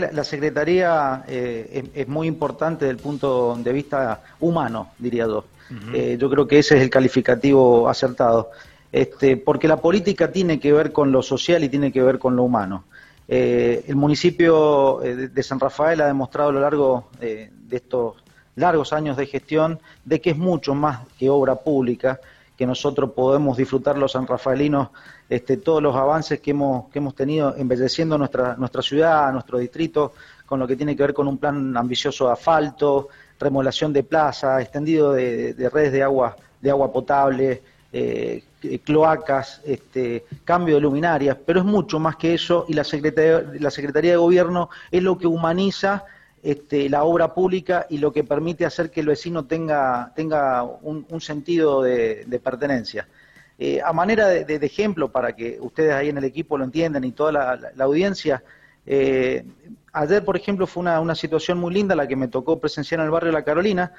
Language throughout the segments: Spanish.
La, Secretaría eh, es, muy importante desde el punto de vista humano, diría yo. Eh, yo creo que ese es el calificativo acertado. Este, porque la política tiene que ver con lo social y tiene que ver con lo humano. Eh, el municipio de San Rafael ha demostrado a lo largo de estos largos años de gestión de que es mucho más que obra pública, que nosotros podemos disfrutar los sanrafaelinos este, todos los avances que hemos, que hemos tenido embelleciendo nuestra, nuestra ciudad, nuestro distrito, con lo que tiene que ver con un plan ambicioso de asfalto, remodelación de plaza, extendido de, redes de agua, de agua potable, eh, cloacas, este, cambio de luminarias, pero es mucho más que eso y la Secretaría, la Secretaría de Gobierno es lo que humaniza este, la obra pública y lo que permite hacer que el vecino tenga, tenga un, sentido de, pertenencia. Eh, a manera de, ejemplo, para que ustedes ahí en el equipo lo entiendan y toda la, audiencia, eh, ayer, por ejemplo, fue una, situación muy linda la que me tocó presenciar en el barrio La Carolina,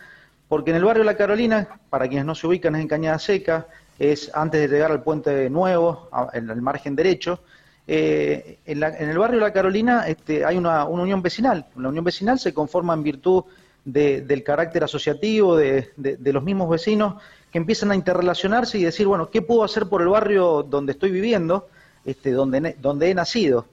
porque en el barrio La Carolina, para quienes no se ubican, es en Cañada Seca, es antes de llegar al puente nuevo, en el margen derecho, eh, en, el barrio La Carolina este, hay una, unión vecinal. La unión vecinal se conforma en virtud del carácter asociativo de, los mismos vecinos que empiezan a interrelacionarse y decir, bueno, ¿qué puedo hacer por el barrio donde estoy viviendo, este, donde, donde he nacido?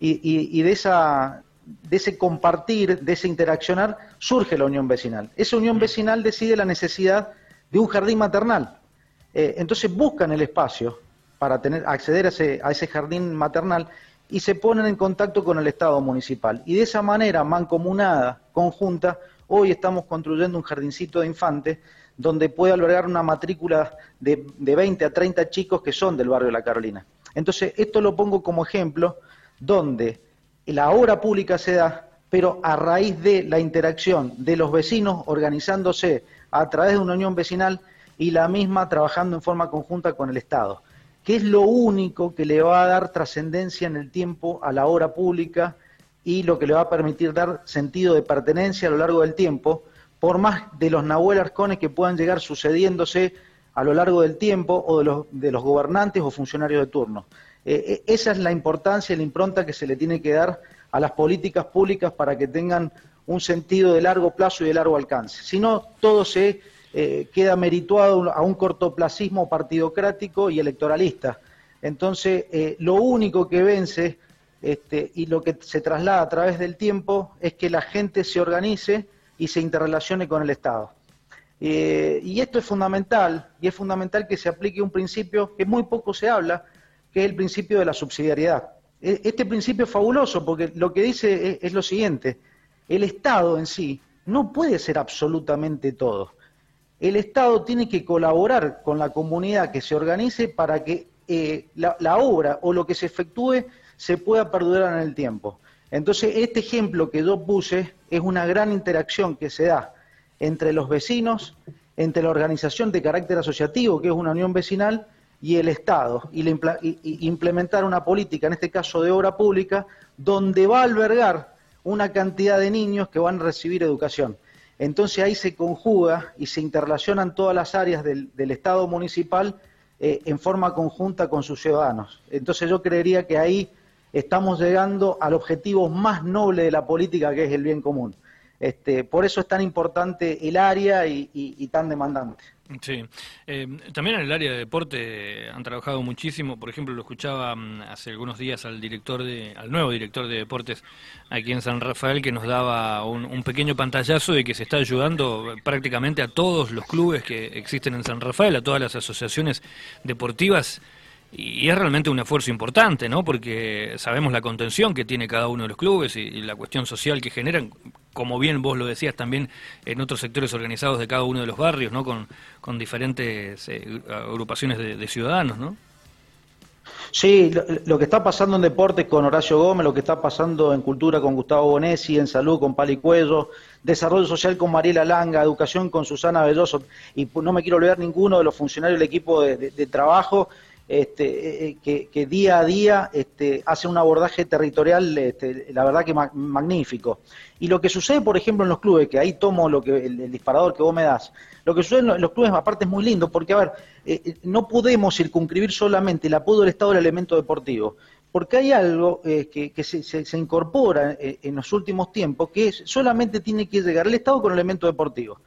Y, de, esa, de ese compartir, de ese interaccionar, surge la unión vecinal. Esa unión vecinal decide la necesidad de un jardín maternal. Eh, entonces buscan el espacio para tener, acceder a ese, a ese jardín maternal y se ponen en contacto con el Estado municipal. Y de esa manera, mancomunada, conjunta, hoy estamos construyendo un jardincito de infantes donde puede albergar una matrícula de, de 20 a 30 chicos que son del barrio de La Carolina. Entonces, esto lo pongo como ejemplo donde la obra pública se da, pero a raíz de la interacción de los vecinos organizándose a través de una unión vecinal y la misma trabajando en forma conjunta con el Estado que es lo único que le va a dar trascendencia en el tiempo a la obra pública y lo que le va a permitir dar sentido de pertenencia a lo largo del tiempo, por más de los Nahuel Arcones que puedan llegar sucediéndose a lo largo del tiempo o de los, de los gobernantes o funcionarios de turno. Eh, eh, esa es la importancia y la impronta que se le tiene que dar a las políticas públicas para que tengan un sentido de largo plazo y de largo alcance. Si no, todo se eh, queda merituado a un cortoplacismo partidocrático y electoralista. Entonces, eh, lo único que vence este, y lo que se traslada a través del tiempo es que la gente se organice y se interrelacione con el Estado. Eh, y esto es fundamental, y es fundamental que se aplique un principio que muy poco se habla, que es el principio de la subsidiariedad. E, este principio es fabuloso porque lo que dice es lo siguiente, el Estado en sí no puede ser absolutamente todo el Estado tiene que colaborar con la comunidad que se organice para que eh, la, obra o lo que se efectúe se pueda perdurar en el tiempo. Entonces, este ejemplo que yo puse es una gran interacción que se da entre los vecinos, entre la organización de carácter asociativo, que es una unión vecinal, y el Estado, y, y implementar una política, en este caso de obra pública, donde va a albergar una cantidad de niños que van a recibir educación. Entonces ahí se conjuga y se interrelacionan todas las áreas del, Estado municipal eh, en forma conjunta con sus ciudadanos. Entonces yo creería que ahí estamos llegando al objetivo más noble de la política, que es el bien común. Este, por eso es tan importante el área y tan demandante. Sí, eh, también en el área de deporte han trabajado muchísimo. Por ejemplo, lo escuchaba mm, hace algunos días al director de, al nuevo director de deportes aquí en San Rafael que nos daba un, pequeño pantallazo de que se está ayudando prácticamente a todos los clubes que existen en San Rafael, a todas las asociaciones deportivas. Y es realmente un esfuerzo importante, ¿no? Porque sabemos la contención que tiene cada uno de los clubes y la cuestión social que generan como bien vos lo decías, también en otros sectores organizados de cada uno de los barrios, ¿no? Con, diferentes eh, agrupaciones de, ciudadanos, ¿no? Sí, lo, que está pasando en deportes con Horacio Gómez, lo que está pasando en cultura con Gustavo Bonesi, en salud con Pali Cuello, desarrollo social con Mariela Langa, educación con Susana Belloso, y no me quiero olvidar ninguno de los funcionarios del equipo de trabajo este, eh, eh, que, día a día este, hace un abordaje territorial, este, la verdad que magnífico. Y lo que sucede, por ejemplo, en los clubes, que ahí tomo lo que el, disparador que vos me das, lo que sucede en los clubes aparte es muy lindo, porque a ver, eh, no podemos circunscribir solamente el apoyo del Estado al elemento deportivo, porque hay algo que, se, incorpora en, los últimos tiempos, que solamente tiene que llegar el Estado con elemento deportivo.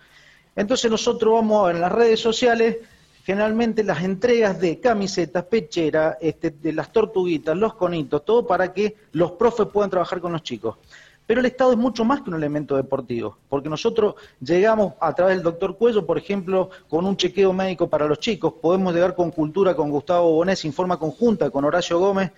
Entonces nosotros vamos en las redes sociales generalmente las entregas de camisetas, pechera, este, de las tortuguitas, los conitos, todo para que los profes puedan trabajar con los chicos. Pero el Estado es mucho más que un elemento deportivo, porque nosotros llegamos a través del doctor Cuello, por ejemplo, con un chequeo médico para los chicos, podemos llegar con cultura con Gustavo Bonés en forma conjunta con Horacio Gómez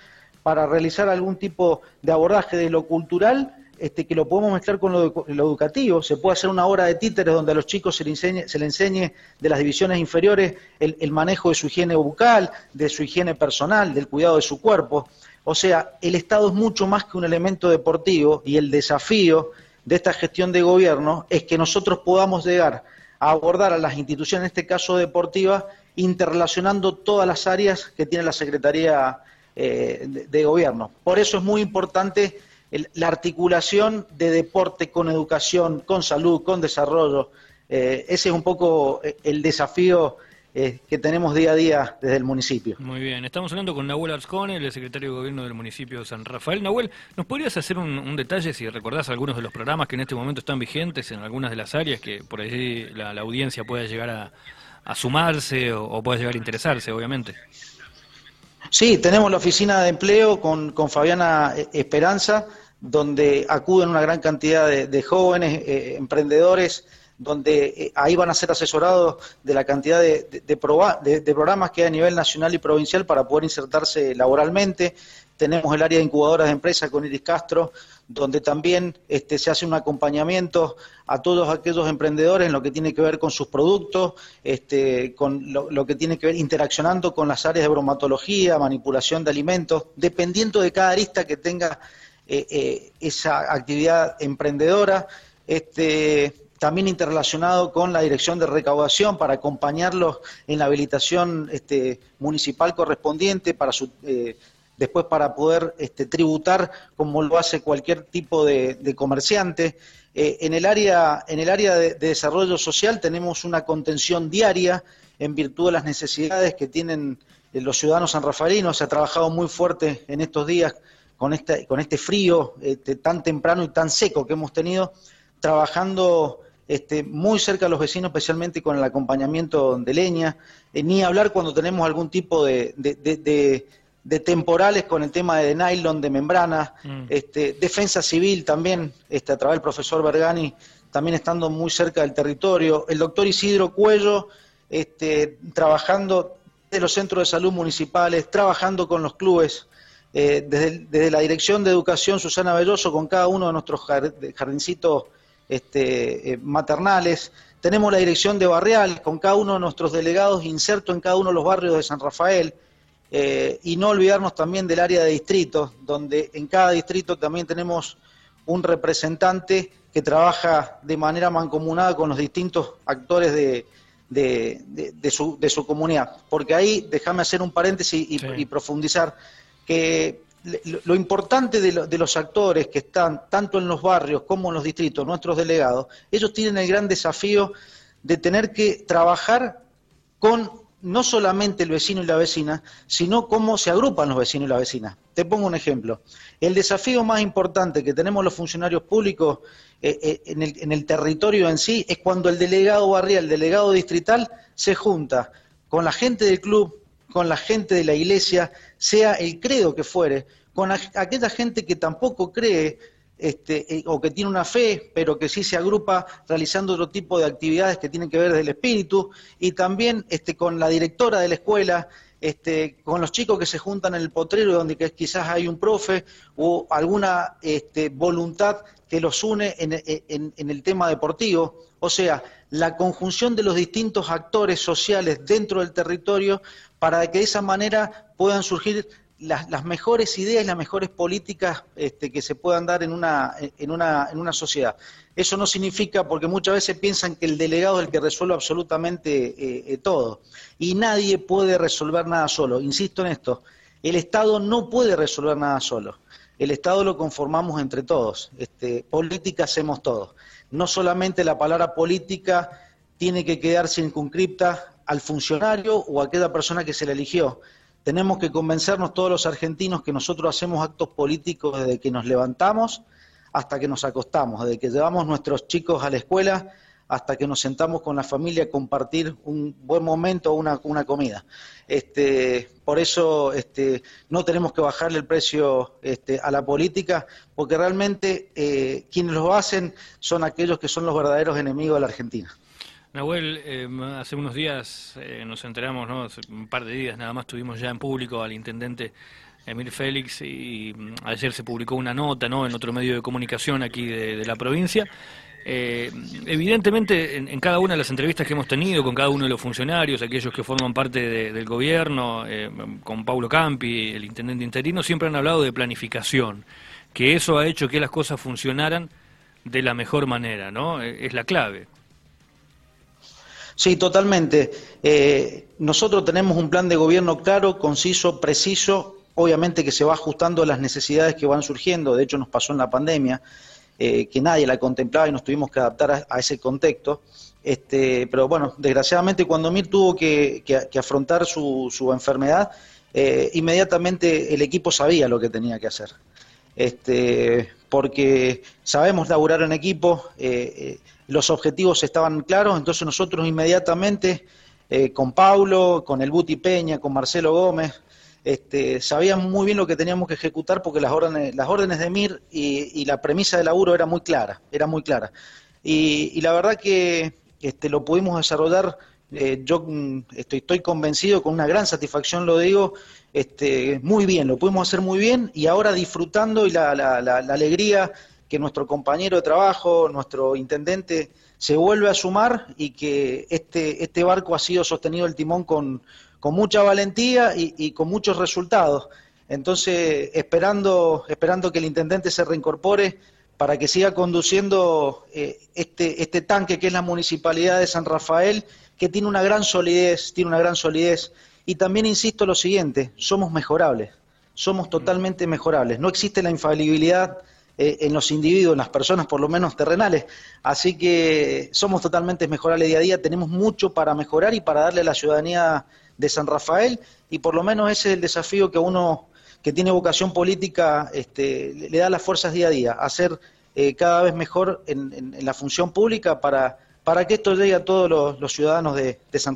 para realizar algún tipo de abordaje de lo cultural este, que lo podemos mezclar con lo, educativo. Se puede hacer una hora de títeres donde a los chicos se les enseñe, se enseñe de las divisiones inferiores el, manejo de su higiene bucal, de su higiene personal, del cuidado de su cuerpo. O sea, el Estado es mucho más que un elemento deportivo y el desafío de esta gestión de gobierno es que nosotros podamos llegar a abordar a las instituciones, en este caso deportivas, interrelacionando todas las áreas que tiene la Secretaría eh, de Gobierno. Por eso es muy importante la articulación de deporte con educación, con salud, con desarrollo. Eh, ese es un poco eh, el desafío eh, que tenemos día a día desde el municipio. Muy bien, estamos hablando con Nahuel Arzcone, el secretario de Gobierno del municipio de San Rafael. Nahuel, ¿nos podrías hacer un, detalle si recordás algunos de los programas que en este momento están vigentes en algunas de las áreas que por ahí la, audiencia pueda llegar a, sumarse o, o pueda llegar a interesarse, obviamente? Sí, tenemos la oficina de empleo con, con Fabiana Esperanza, donde acuden una gran cantidad de, jóvenes eh, emprendedores, donde eh, ahí van a ser asesorados de la cantidad de, programas que hay a nivel nacional y provincial para poder insertarse laboralmente. Tenemos el área de incubadoras de empresas con Iris Castro, donde también este, se hace un acompañamiento a todos aquellos emprendedores en lo que tiene que ver con sus productos, este, con lo, lo, que tiene que ver interaccionando con las áreas de bromatología, manipulación de alimentos, dependiendo de cada arista que tenga eh, eh, esa actividad emprendedora, este, también interrelacionado con la dirección de recaudación para acompañarlos en la habilitación este, municipal correspondiente para su, eh, después para poder este, tributar como lo hace cualquier tipo de, comerciante. en el área, en el área de, desarrollo social tenemos una contención diaria en virtud de las necesidades que tienen los ciudadanos sanrafaelinos. Se ha trabajado muy fuerte en estos días con este, con este frío este, tan temprano y tan seco que hemos tenido, trabajando este, muy cerca de los vecinos, especialmente con el acompañamiento de leña, eh, ni hablar cuando tenemos algún tipo de, de, temporales con el tema de nylon, de membrana, mm. este, defensa civil también, este, a través del profesor Bergani, también estando muy cerca del territorio, el doctor Isidro Cuello, este, trabajando de los centros de salud municipales, trabajando con los clubes eh, desde, la Dirección de Educación Susana Belloso con cada uno de nuestros jardincitos este, eh, maternales. Tenemos la Dirección de Barrial con cada uno de nuestros delegados insertos en cada uno de los barrios de San Rafael. Eh, y no olvidarnos también del área de distritos, donde en cada distrito también tenemos un representante que trabaja de manera mancomunada con los distintos actores de, de, su, de su, comunidad. Porque ahí, déjame hacer un paréntesis y profundizar, que lo importante de, los actores que están tanto en los barrios como en los distritos, nuestros delegados, ellos tienen el gran desafío de tener que trabajar con no solamente el vecino y la vecina, sino cómo se agrupan los vecinos y la vecina. Te pongo un ejemplo. El desafío más importante que tenemos los funcionarios públicos eh, eh, en, el, en el territorio en sí es cuando el delegado barrial, el delegado distrital, se junta con la gente del club, con la gente de la iglesia, sea el credo que fuere, con aquella gente que tampoco cree este, eh, o que tiene una fe, pero que sí se agrupa realizando otro tipo de actividades que tienen que ver del espíritu, y también este, con la directora de la escuela, este, con los chicos que se juntan en el potrero donde quizás hay un profe o alguna este, voluntad que los une en, el tema deportivo. O sea, la conjunción de los distintos actores sociales dentro del territorio para que de esa manera puedan surgir las, mejores ideas las mejores políticas este, que se puedan dar en una, en, una, en una sociedad. Eso no significa, porque muchas veces piensan que el delegado es el que resuelve absolutamente eh, eh, todo. Y nadie puede resolver nada solo. Insisto en esto, el Estado no puede resolver nada solo. El Estado lo conformamos entre todos. Este, política hacemos todos. No solamente la palabra política tiene que quedar circunscripta al funcionario o a aquella persona que se le eligió, tenemos que convencernos todos los argentinos que nosotros hacemos actos políticos desde que nos levantamos hasta que nos acostamos, desde que llevamos nuestros chicos a la escuela hasta que nos sentamos con la familia a compartir un buen momento o una, comida. Este, por eso este, no tenemos que bajarle el precio este, a la política, porque realmente eh, quienes lo hacen son aquellos que son los verdaderos enemigos de la Argentina. Nahuel, eh, hace unos días eh, nos enteramos, ¿no? hace un par de días nada más tuvimos ya en público al intendente Emil Félix y mm, ayer se publicó una nota ¿no? en otro medio de comunicación aquí de, la provincia. Eh, evidentemente, en, cada una de las entrevistas que hemos tenido con cada uno de los funcionarios, aquellos que forman parte del gobierno, con Paulo Campi, el intendente interino, siempre han hablado de planificación, que eso ha hecho que las cosas funcionaran de la mejor manera, ¿no? Es la clave. Sí, totalmente. Eh, nosotros tenemos un plan de gobierno claro, conciso, preciso, obviamente que se va ajustando a las necesidades que van surgiendo. De hecho, nos pasó en la pandemia, eh, que nadie la contemplaba y nos tuvimos que adaptar a, ese contexto. Este, pero bueno, desgraciadamente cuando Mir tuvo que, afrontar su, enfermedad, eh, inmediatamente el equipo sabía lo que tenía que hacer. Este, porque sabemos laburar en equipo, los objetivos estaban claros, entonces nosotros inmediatamente, eh, con Paulo, con el Buti Peña, con Marcelo Gómez, este, sabíamos muy bien lo que teníamos que ejecutar porque las órdenes, las órdenes de MIR y, la premisa de laburo era muy clara, era muy clara. Y, la verdad que este, lo pudimos desarrollar, eh, yo mm, estoy, estoy convencido, con una gran satisfacción lo digo, este, muy bien, lo pudimos hacer muy bien y ahora disfrutando y la, la, la alegría que nuestro compañero de trabajo, nuestro intendente, se vuelve a sumar y que este, este barco ha sido sostenido el timón con, con mucha valentía y, con muchos resultados. Entonces, esperando, esperando que el intendente se reincorpore para que siga conduciendo eh, este, este tanque que es la municipalidad de San Rafael, que tiene una gran solidez, tiene una gran solidez. Y también insisto lo siguiente, somos mejorables, somos totalmente mejorables. No existe la infalibilidad eh, en los individuos, en las personas por lo menos terrenales. Así que somos totalmente mejorables día a día, tenemos mucho para mejorar y para darle a la ciudadanía de San Rafael y por lo menos ese es el desafío que uno que tiene vocación política este, le da las fuerzas día a día, hacer eh, cada vez mejor en, la función pública para, para que esto llegue a todos los, ciudadanos de, de San